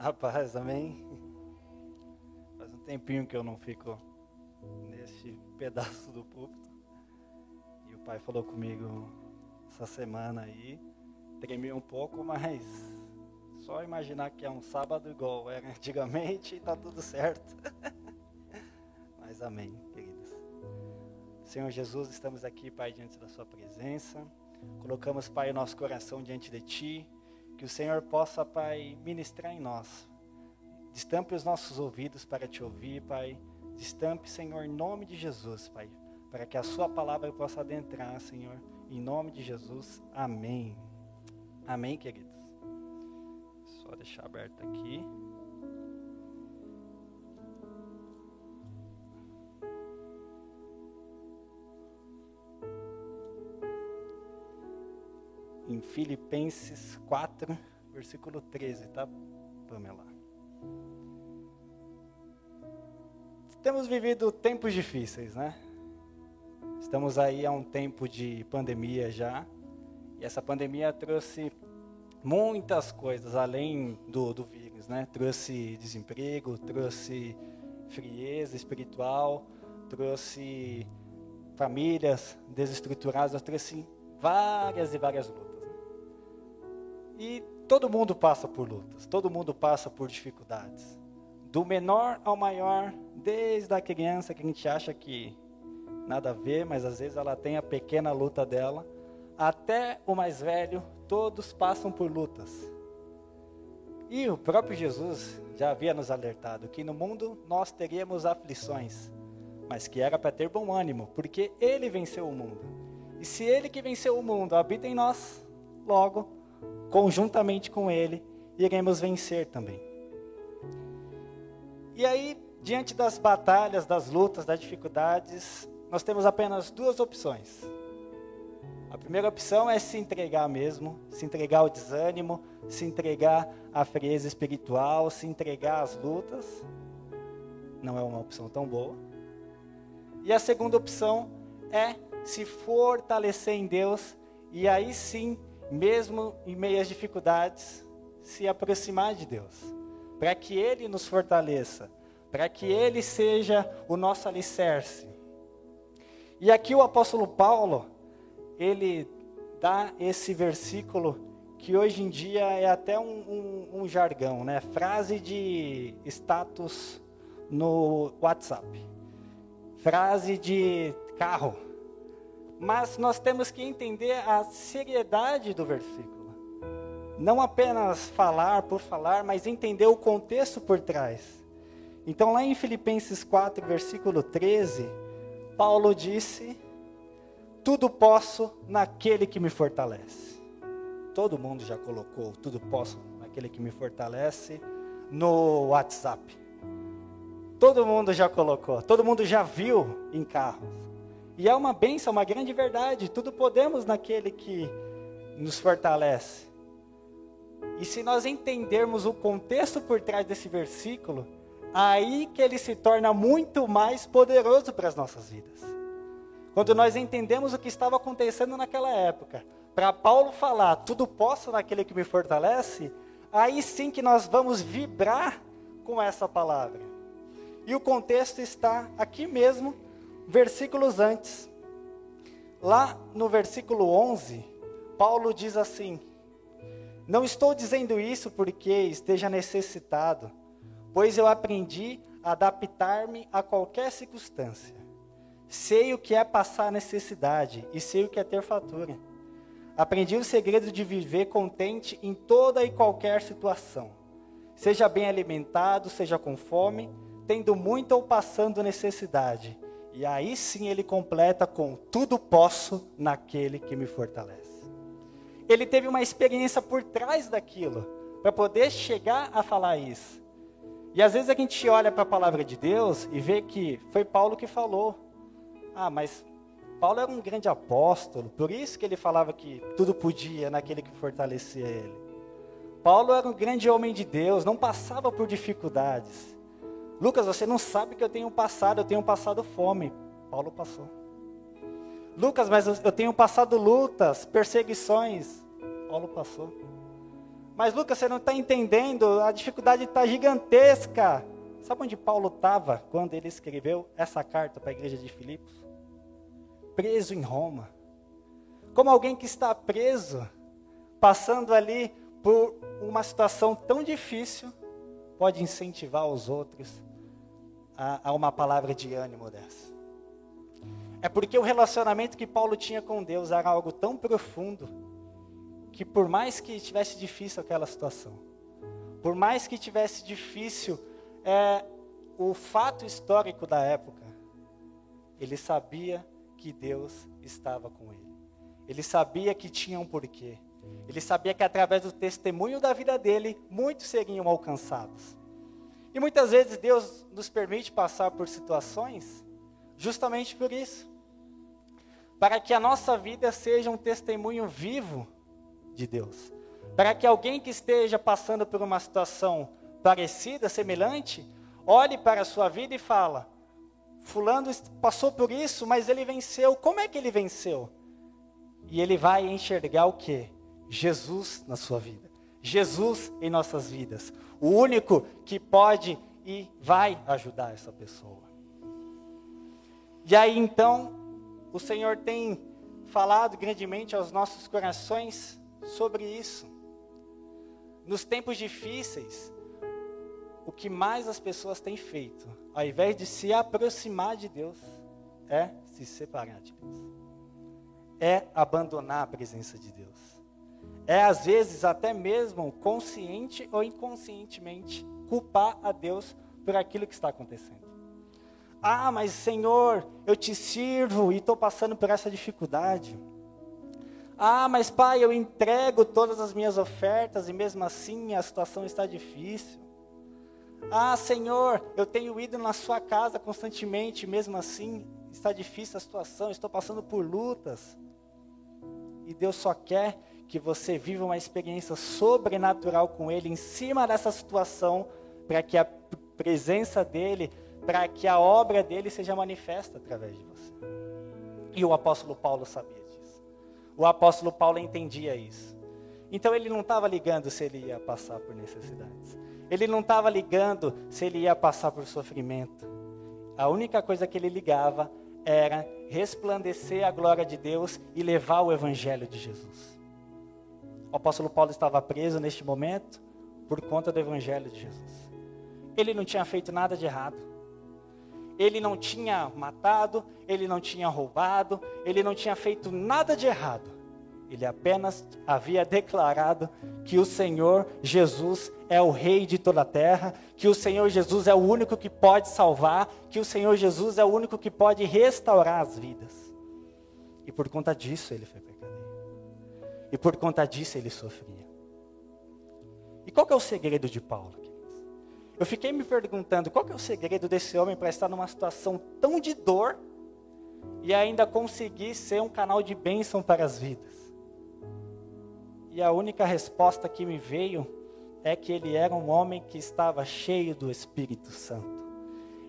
Rapaz, amém? Faz um tempinho que eu não fico nesse pedaço do púlpito. E o pai falou comigo essa semana aí. Tremi um pouco, mas só imaginar que é um sábado igual era antigamente e tá tudo certo. mas amém, queridos. Senhor Jesus, estamos aqui, Pai, diante da Sua presença. Colocamos, Pai, o nosso coração diante de Ti que o Senhor possa, Pai, ministrar em nós. Destampe os nossos ouvidos para te ouvir, Pai. Destampe, Senhor, em nome de Jesus, Pai. Para que a Sua palavra possa adentrar, Senhor. Em nome de Jesus. Amém. Amém, queridos. Só deixar aberto aqui. Filipenses 4, versículo 13, tá, Pamela? Temos vivido tempos difíceis, né? Estamos aí há um tempo de pandemia já, e essa pandemia trouxe muitas coisas além do, do vírus, né? Trouxe desemprego, trouxe frieza espiritual, trouxe famílias desestruturadas, trouxe várias e várias lutas. E todo mundo passa por lutas, todo mundo passa por dificuldades. Do menor ao maior, desde a criança que a gente acha que nada a ver, mas às vezes ela tem a pequena luta dela, até o mais velho, todos passam por lutas. E o próprio Jesus já havia nos alertado que no mundo nós teríamos aflições, mas que era para ter bom ânimo, porque ele venceu o mundo. E se ele que venceu o mundo habita em nós, logo conjuntamente com Ele, iremos vencer também. E aí, diante das batalhas, das lutas, das dificuldades, nós temos apenas duas opções. A primeira opção é se entregar mesmo, se entregar ao desânimo, se entregar à frieza espiritual, se entregar às lutas. Não é uma opção tão boa. E a segunda opção é se fortalecer em Deus e aí sim mesmo em meio às dificuldades, se aproximar de Deus, para que Ele nos fortaleça, para que Ele seja o nosso alicerce. E aqui o apóstolo Paulo, ele dá esse versículo que hoje em dia é até um, um, um jargão, né? Frase de status no WhatsApp, frase de carro mas nós temos que entender a seriedade do versículo. Não apenas falar por falar, mas entender o contexto por trás. Então, lá em Filipenses 4, versículo 13, Paulo disse: Tudo posso naquele que me fortalece. Todo mundo já colocou tudo posso naquele que me fortalece no WhatsApp. Todo mundo já colocou, todo mundo já viu em carros. E é uma benção, uma grande verdade. Tudo podemos naquele que nos fortalece. E se nós entendermos o contexto por trás desse versículo, aí que ele se torna muito mais poderoso para as nossas vidas. Quando nós entendemos o que estava acontecendo naquela época, para Paulo falar, tudo posso naquele que me fortalece, aí sim que nós vamos vibrar com essa palavra. E o contexto está aqui mesmo versículos antes. Lá no versículo 11, Paulo diz assim: Não estou dizendo isso porque esteja necessitado, pois eu aprendi a adaptar-me a qualquer circunstância. Sei o que é passar necessidade e sei o que é ter fatura. Aprendi o segredo de viver contente em toda e qualquer situação. Seja bem alimentado, seja com fome, tendo muito ou passando necessidade e aí sim ele completa com: tudo posso naquele que me fortalece. Ele teve uma experiência por trás daquilo, para poder chegar a falar isso. E às vezes a gente olha para a palavra de Deus e vê que foi Paulo que falou. Ah, mas Paulo era um grande apóstolo, por isso que ele falava que tudo podia naquele que fortalecia ele. Paulo era um grande homem de Deus, não passava por dificuldades. Lucas, você não sabe que eu tenho passado, eu tenho passado fome. Paulo passou. Lucas, mas eu tenho passado lutas, perseguições. Paulo passou. Mas Lucas, você não está entendendo, a dificuldade está gigantesca. Sabe onde Paulo estava quando ele escreveu essa carta para a igreja de Filipos? Preso em Roma. Como alguém que está preso, passando ali por uma situação tão difícil, pode incentivar os outros a, a uma palavra de ânimo dessa. É porque o relacionamento que Paulo tinha com Deus era algo tão profundo que por mais que tivesse difícil aquela situação, por mais que tivesse difícil é, o fato histórico da época, ele sabia que Deus estava com ele. Ele sabia que tinha um porquê. Ele sabia que através do testemunho da vida dele, muitos seriam alcançados. E muitas vezes Deus nos permite passar por situações justamente por isso. Para que a nossa vida seja um testemunho vivo de Deus. Para que alguém que esteja passando por uma situação parecida, semelhante, olhe para a sua vida e fala: fulano passou por isso, mas ele venceu. Como é que ele venceu? E ele vai enxergar o que? Jesus na sua vida. Jesus em nossas vidas. O único que pode e vai ajudar essa pessoa. E aí então, o Senhor tem falado grandemente aos nossos corações sobre isso. Nos tempos difíceis, o que mais as pessoas têm feito, ao invés de se aproximar de Deus, é se separar de Deus. É abandonar a presença de Deus é às vezes até mesmo consciente ou inconscientemente culpar a Deus por aquilo que está acontecendo. Ah, mas Senhor, eu te sirvo e estou passando por essa dificuldade. Ah, mas Pai, eu entrego todas as minhas ofertas e mesmo assim a situação está difícil. Ah, Senhor, eu tenho ido na sua casa constantemente, mesmo assim está difícil a situação, estou passando por lutas. E Deus só quer que você viva uma experiência sobrenatural com Ele em cima dessa situação, para que a presença dEle, para que a obra dEle seja manifesta através de você. E o apóstolo Paulo sabia disso. O apóstolo Paulo entendia isso. Então ele não estava ligando se ele ia passar por necessidades. Ele não estava ligando se ele ia passar por sofrimento. A única coisa que ele ligava era resplandecer a glória de Deus e levar o evangelho de Jesus. O apóstolo Paulo estava preso neste momento por conta do evangelho de Jesus. Ele não tinha feito nada de errado. Ele não tinha matado, ele não tinha roubado, ele não tinha feito nada de errado. Ele apenas havia declarado que o Senhor Jesus é o Rei de toda a terra, que o Senhor Jesus é o único que pode salvar, que o Senhor Jesus é o único que pode restaurar as vidas. E por conta disso ele foi e por conta disso ele sofria. E qual que é o segredo de Paulo? Eu fiquei me perguntando qual que é o segredo desse homem para estar numa situação tão de dor e ainda conseguir ser um canal de bênção para as vidas. E a única resposta que me veio é que ele era um homem que estava cheio do Espírito Santo.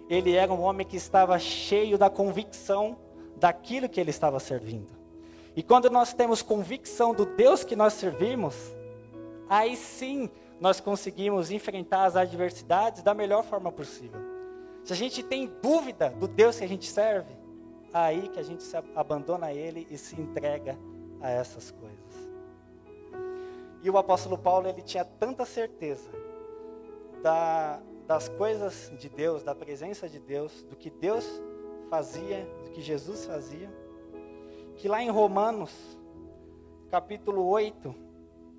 Ele era um homem que estava cheio da convicção daquilo que ele estava servindo. E quando nós temos convicção do Deus que nós servimos, aí sim nós conseguimos enfrentar as adversidades da melhor forma possível. Se a gente tem dúvida do Deus que a gente serve, aí que a gente se abandona a Ele e se entrega a essas coisas. E o apóstolo Paulo ele tinha tanta certeza da, das coisas de Deus, da presença de Deus, do que Deus fazia, do que Jesus fazia, que lá em Romanos, capítulo 8,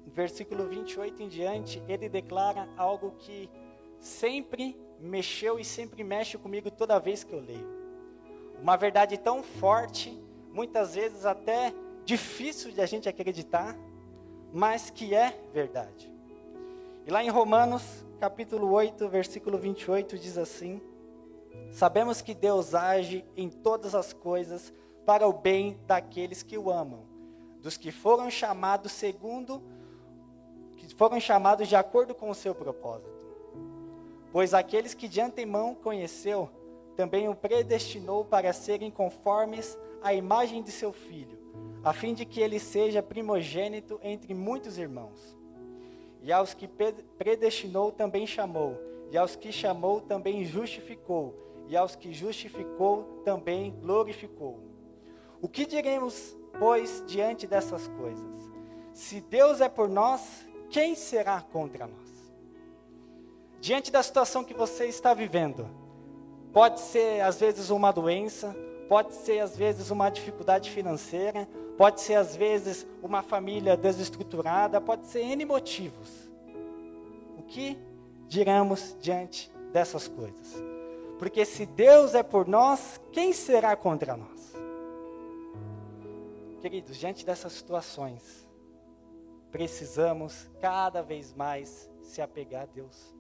versículo 28 em diante, ele declara algo que sempre mexeu e sempre mexe comigo toda vez que eu leio. Uma verdade tão forte, muitas vezes até difícil de a gente acreditar, mas que é verdade. E lá em Romanos, capítulo 8, versículo 28, diz assim: Sabemos que Deus age em todas as coisas para o bem daqueles que o amam, dos que foram chamados segundo, que foram chamados de acordo com o seu propósito. Pois aqueles que de antemão conheceu, também o predestinou para serem conformes à imagem de seu filho, a fim de que ele seja primogênito entre muitos irmãos. E aos que predestinou também chamou, e aos que chamou também justificou, e aos que justificou também glorificou. O que diremos, pois, diante dessas coisas? Se Deus é por nós, quem será contra nós? Diante da situação que você está vivendo, pode ser às vezes uma doença, pode ser às vezes uma dificuldade financeira, pode ser às vezes uma família desestruturada, pode ser N motivos. O que diremos diante dessas coisas? Porque se Deus é por nós, quem será contra nós? Queridos, diante dessas situações, precisamos cada vez mais se apegar a Deus.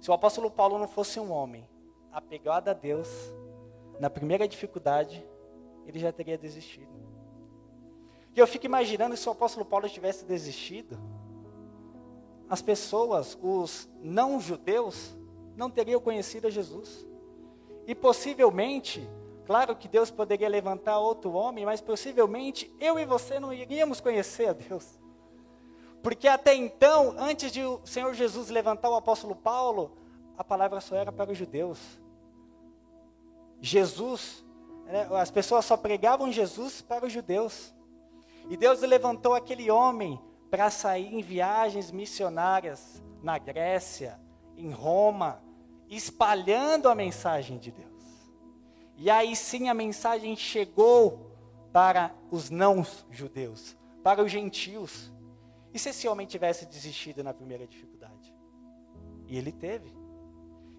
Se o apóstolo Paulo não fosse um homem apegado a Deus, na primeira dificuldade, ele já teria desistido. E eu fico imaginando se o apóstolo Paulo tivesse desistido, as pessoas, os não judeus, não teriam conhecido a Jesus. E possivelmente, claro que Deus poderia levantar outro homem, mas possivelmente eu e você não iríamos conhecer a Deus. Porque até então, antes de o Senhor Jesus levantar o apóstolo Paulo, a palavra só era para os judeus. Jesus, né, as pessoas só pregavam Jesus para os judeus. E Deus levantou aquele homem para sair em viagens missionárias na Grécia, em Roma, espalhando a mensagem de Deus. E aí sim a mensagem chegou para os não-judeus, para os gentios. E se esse homem tivesse desistido na primeira dificuldade? E ele teve.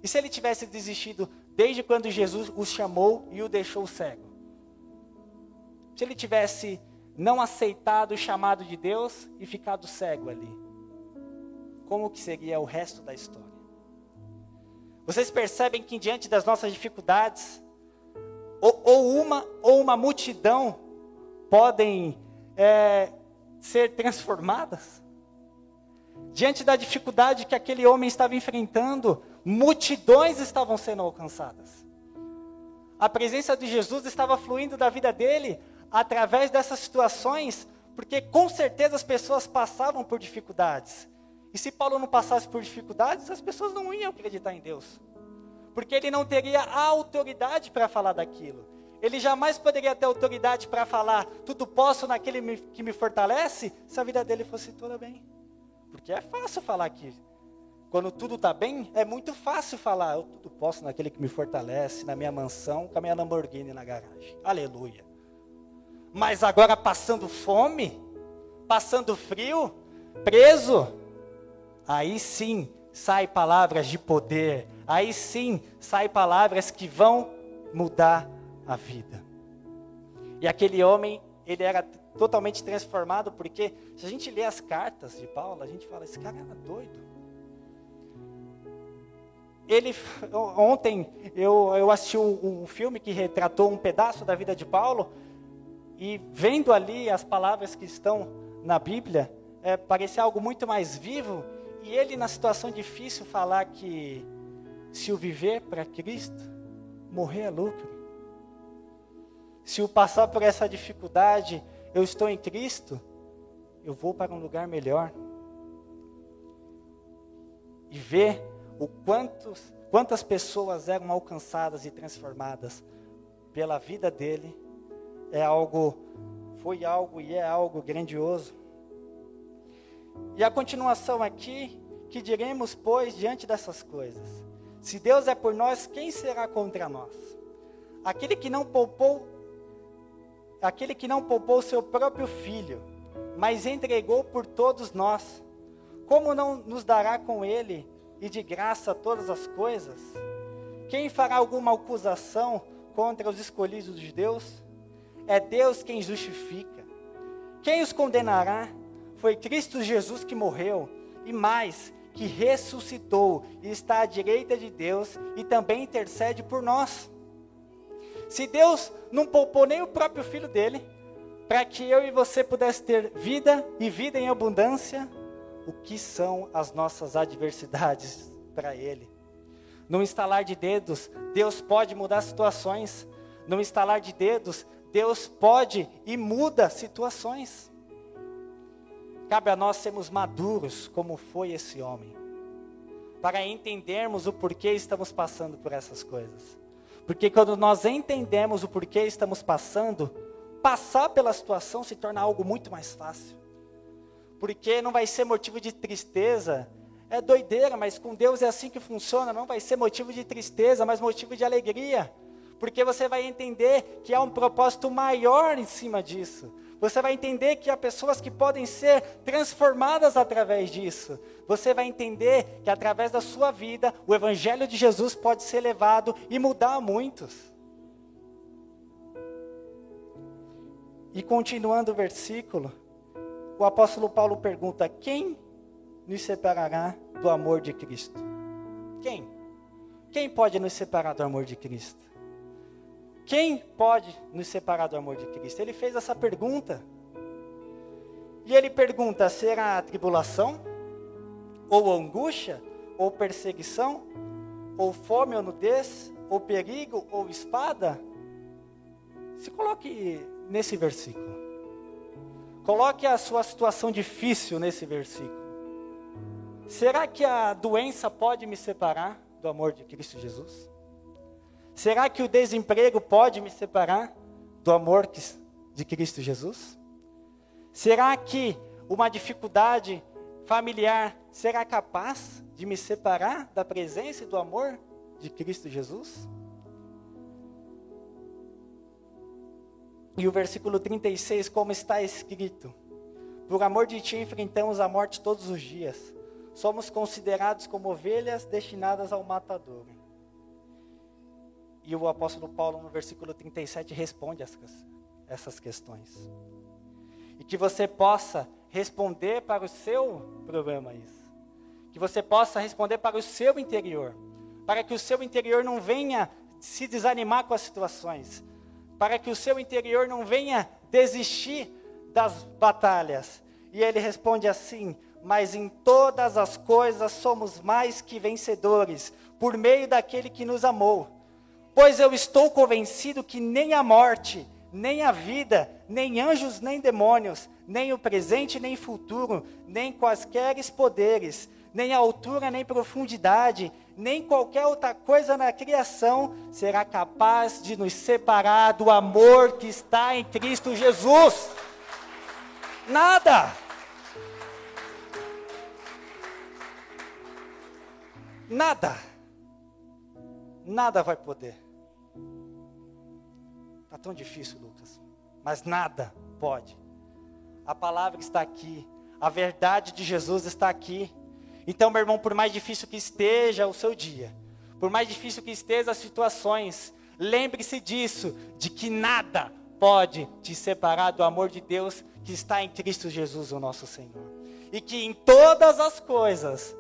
E se ele tivesse desistido desde quando Jesus o chamou e o deixou cego? Se ele tivesse não aceitado o chamado de Deus e ficado cego ali. Como que seria o resto da história? Vocês percebem que diante das nossas dificuldades, ou, ou uma ou uma multidão podem é, ser transformadas? Diante da dificuldade que aquele homem estava enfrentando, multidões estavam sendo alcançadas. A presença de Jesus estava fluindo da vida dele através dessas situações, porque com certeza as pessoas passavam por dificuldades. E se Paulo não passasse por dificuldades, as pessoas não iam acreditar em Deus. Porque ele não teria a autoridade para falar daquilo. Ele jamais poderia ter autoridade para falar, tudo posso naquele que me fortalece, se a vida dele fosse toda bem. Porque é fácil falar aqui. Quando tudo está bem, é muito fácil falar, eu tudo posso naquele que me fortalece, na minha mansão, com a minha Lamborghini na garagem. Aleluia. Mas agora passando fome, passando frio, preso, aí sim sai palavras de poder, aí sim sai palavras que vão mudar a vida. E aquele homem, ele era totalmente transformado, porque se a gente lê as cartas de Paulo, a gente fala, esse cara era doido. Ele, ontem eu, eu assisti um, um filme que retratou um pedaço da vida de Paulo, e vendo ali as palavras que estão na Bíblia, é, parecia algo muito mais vivo. E ele, na situação difícil, falar que se o viver para Cristo, morrer é lucro. Se o passar por essa dificuldade, eu estou em Cristo, eu vou para um lugar melhor. E ver o quantos, quantas pessoas eram alcançadas e transformadas pela vida dele é algo, foi algo e é algo grandioso. E a continuação aqui, que diremos, pois, diante dessas coisas? Se Deus é por nós, quem será contra nós? Aquele que não poupou, aquele que não poupou seu próprio filho, mas entregou por todos nós, como não nos dará com ele e de graça todas as coisas? Quem fará alguma acusação contra os escolhidos de Deus? É Deus quem justifica. Quem os condenará? Foi Cristo Jesus que morreu e mais, que ressuscitou e está à direita de Deus e também intercede por nós. Se Deus não poupou nem o próprio filho dele, para que eu e você pudesse ter vida e vida em abundância, o que são as nossas adversidades para ele? No instalar de dedos, Deus pode mudar situações. No instalar de dedos, Deus pode e muda situações. Cabe a nós sermos maduros, como foi esse homem, para entendermos o porquê estamos passando por essas coisas. Porque quando nós entendemos o porquê estamos passando, passar pela situação se torna algo muito mais fácil. Porque não vai ser motivo de tristeza, é doideira, mas com Deus é assim que funciona, não vai ser motivo de tristeza, mas motivo de alegria. Porque você vai entender que há um propósito maior em cima disso. Você vai entender que há pessoas que podem ser transformadas através disso. Você vai entender que através da sua vida, o Evangelho de Jesus pode ser levado e mudar muitos. E continuando o versículo, o apóstolo Paulo pergunta: Quem nos separará do amor de Cristo? Quem? Quem pode nos separar do amor de Cristo? Quem pode nos separar do amor de Cristo? Ele fez essa pergunta. E ele pergunta: será a tribulação? Ou angústia? Ou perseguição? Ou fome ou nudez? Ou perigo? Ou espada? Se coloque nesse versículo. Coloque a sua situação difícil nesse versículo. Será que a doença pode me separar do amor de Cristo Jesus? Será que o desemprego pode me separar do amor de Cristo Jesus? Será que uma dificuldade familiar será capaz de me separar da presença e do amor de Cristo Jesus? E o versículo 36, como está escrito: Por amor de ti enfrentamos a morte todos os dias. Somos considerados como ovelhas destinadas ao matador. E o apóstolo Paulo, no versículo 37, responde essas, essas questões. E que você possa responder para o seu problema isso. Que você possa responder para o seu interior. Para que o seu interior não venha se desanimar com as situações. Para que o seu interior não venha desistir das batalhas. E ele responde assim: Mas em todas as coisas somos mais que vencedores, por meio daquele que nos amou. Pois eu estou convencido que nem a morte, nem a vida, nem anjos, nem demônios, nem o presente, nem futuro, nem quaisquer poderes, nem altura, nem profundidade, nem qualquer outra coisa na criação será capaz de nos separar do amor que está em Cristo Jesus. Nada. Nada. Nada vai poder. Está tão difícil, Lucas. Mas nada pode. A palavra está aqui. A verdade de Jesus está aqui. Então, meu irmão, por mais difícil que esteja o seu dia, por mais difícil que estejam as situações, lembre-se disso, de que nada pode te separar do amor de Deus que está em Cristo Jesus, o nosso Senhor. E que em todas as coisas,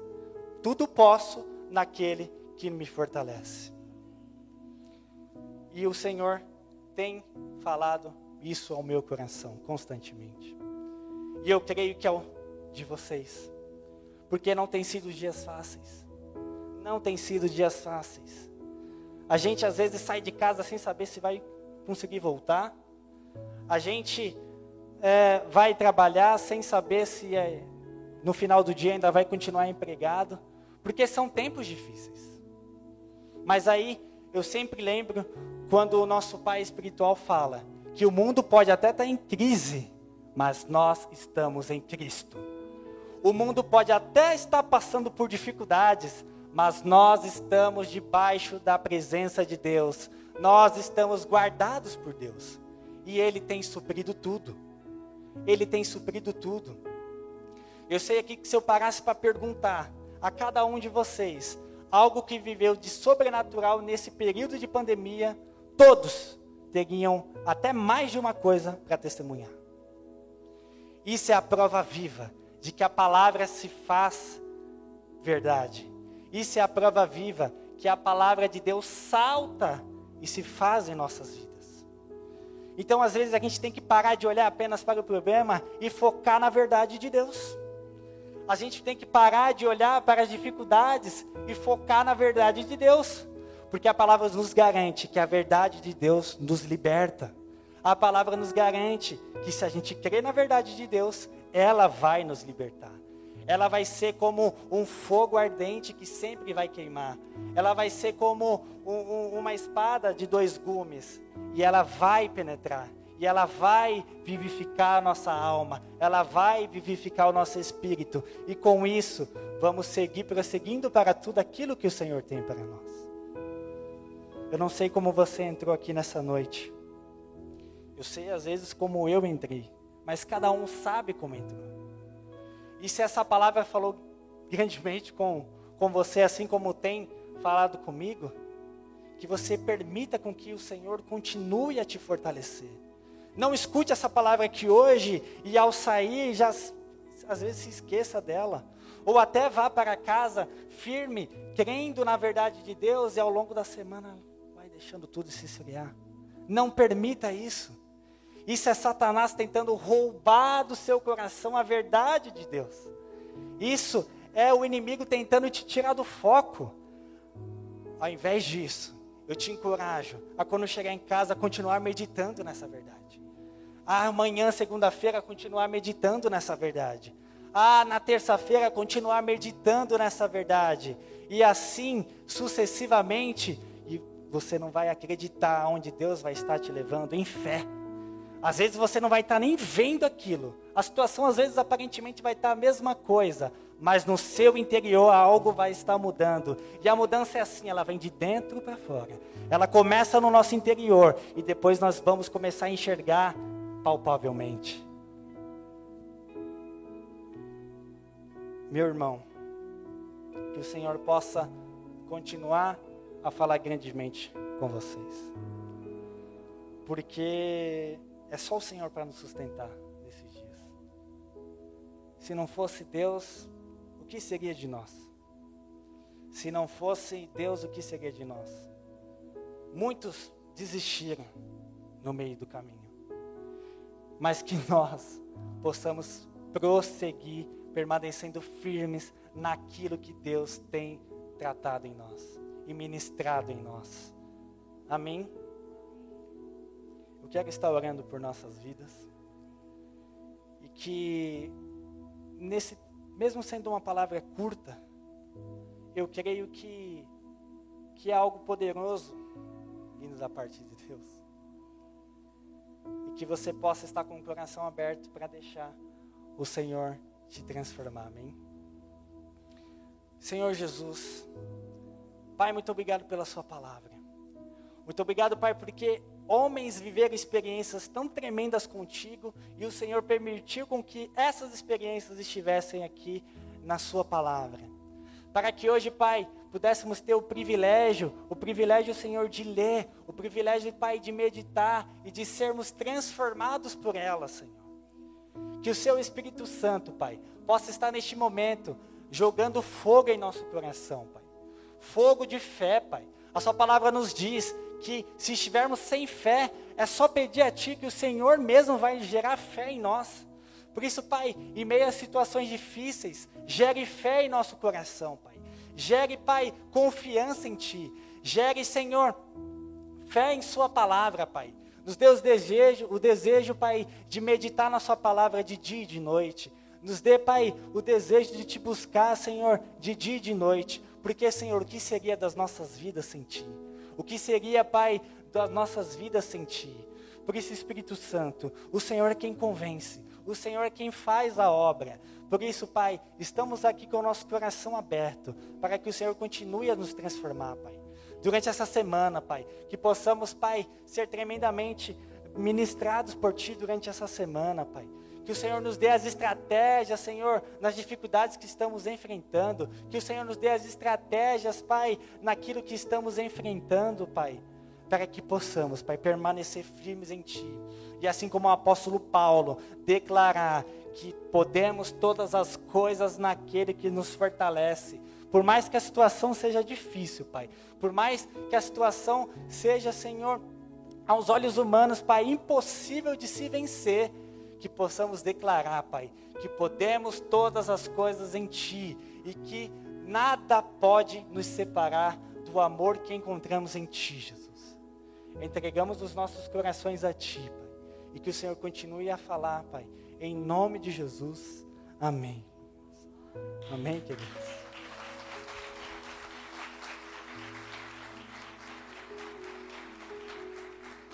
tudo posso naquele que me fortalece. E o Senhor tem falado isso ao meu coração constantemente. E eu creio que é o de vocês. Porque não tem sido dias fáceis. Não tem sido dias fáceis. A gente às vezes sai de casa sem saber se vai conseguir voltar. A gente é, vai trabalhar sem saber se é, no final do dia ainda vai continuar empregado. Porque são tempos difíceis. Mas aí eu sempre lembro quando o nosso pai espiritual fala que o mundo pode até estar em crise, mas nós estamos em Cristo. O mundo pode até estar passando por dificuldades, mas nós estamos debaixo da presença de Deus. Nós estamos guardados por Deus. E Ele tem suprido tudo. Ele tem suprido tudo. Eu sei aqui que se eu parasse para perguntar a cada um de vocês algo que viveu de sobrenatural nesse período de pandemia, todos teriam até mais de uma coisa para testemunhar. Isso é a prova viva de que a palavra se faz verdade. Isso é a prova viva que a palavra de Deus salta e se faz em nossas vidas. Então, às vezes, a gente tem que parar de olhar apenas para o problema e focar na verdade de Deus. A gente tem que parar de olhar para as dificuldades e focar na verdade de Deus. Porque a palavra nos garante que a verdade de Deus nos liberta. A palavra nos garante que se a gente crê na verdade de Deus, ela vai nos libertar. Ela vai ser como um fogo ardente que sempre vai queimar. Ela vai ser como um, um, uma espada de dois gumes. E ela vai penetrar. E ela vai vivificar a nossa alma. Ela vai vivificar o nosso espírito. E com isso, vamos seguir prosseguindo para tudo aquilo que o Senhor tem para nós. Eu não sei como você entrou aqui nessa noite. Eu sei às vezes como eu entrei. Mas cada um sabe como entrou. E se essa palavra falou grandemente com, com você, assim como tem falado comigo, que você permita com que o Senhor continue a te fortalecer. Não escute essa palavra aqui hoje e ao sair já às vezes se esqueça dela. Ou até vá para casa firme, crendo na verdade de Deus e ao longo da semana deixando tudo se esfriar. Não permita isso. Isso é Satanás tentando roubar do seu coração a verdade de Deus. Isso é o inimigo tentando te tirar do foco. Ao invés disso, eu te encorajo a quando chegar em casa continuar meditando nessa verdade. Ah, amanhã, segunda-feira, continuar meditando nessa verdade. Ah, na terça-feira, continuar meditando nessa verdade. E assim, sucessivamente, você não vai acreditar onde Deus vai estar te levando em fé. Às vezes você não vai estar nem vendo aquilo. A situação às vezes aparentemente vai estar a mesma coisa, mas no seu interior algo vai estar mudando. E a mudança é assim, ela vem de dentro para fora. Ela começa no nosso interior e depois nós vamos começar a enxergar palpavelmente. Meu irmão, que o Senhor possa continuar a falar grandemente com vocês. Porque é só o Senhor para nos sustentar nesses dias. Se não fosse Deus, o que seria de nós? Se não fosse Deus, o que seria de nós? Muitos desistiram no meio do caminho. Mas que nós possamos prosseguir, permanecendo firmes naquilo que Deus tem tratado em nós e ministrado em nós. Amém? quero estar orando por nossas vidas. E que, nesse, mesmo sendo uma palavra curta, eu creio que, que é algo poderoso vindo da parte de Deus. E que você possa estar com o coração aberto para deixar o Senhor te transformar. Amém? Senhor Jesus, Pai, muito obrigado pela Sua palavra. Muito obrigado, Pai, porque homens viveram experiências tão tremendas contigo e o Senhor permitiu com que essas experiências estivessem aqui na sua palavra. Para que hoje, Pai, pudéssemos ter o privilégio, o privilégio, Senhor, de ler, o privilégio, Pai, de meditar e de sermos transformados por ela, Senhor. Que o Seu Espírito Santo, Pai, possa estar neste momento jogando fogo em nosso coração, Pai. Fogo de fé, Pai. A Sua palavra nos diz que se estivermos sem fé, é só pedir a Ti que o Senhor mesmo vai gerar fé em nós. Por isso, Pai, em meio a situações difíceis, gere fé em nosso coração, Pai. Gere, Pai, confiança em Ti. Gere, Senhor, fé em Sua palavra, Pai. Nos dê desejo, o desejo, Pai, de meditar na Sua palavra de dia e de noite. Nos dê, Pai, o desejo de Te buscar, Senhor, de dia e de noite. Porque, Senhor, o que seria das nossas vidas sem Ti? O que seria, Pai, das nossas vidas sem Ti? Por isso, Espírito Santo, o Senhor é quem convence, o Senhor é quem faz a obra. Por isso, Pai, estamos aqui com o nosso coração aberto, para que o Senhor continue a nos transformar, Pai. Durante essa semana, Pai, que possamos, Pai, ser tremendamente ministrados por Ti durante essa semana, Pai. Que o Senhor nos dê as estratégias, Senhor, nas dificuldades que estamos enfrentando. Que o Senhor nos dê as estratégias, Pai, naquilo que estamos enfrentando, Pai. Para que possamos, Pai, permanecer firmes em Ti. E assim como o apóstolo Paulo declarar que podemos todas as coisas naquele que nos fortalece. Por mais que a situação seja difícil, Pai. Por mais que a situação seja, Senhor, aos olhos humanos, Pai, impossível de se vencer que possamos declarar, Pai, que podemos todas as coisas em Ti e que nada pode nos separar do amor que encontramos em Ti, Jesus. Entregamos os nossos corações a Ti, Pai, e que o Senhor continue a falar, Pai, em nome de Jesus. Amém. Amém, queridos.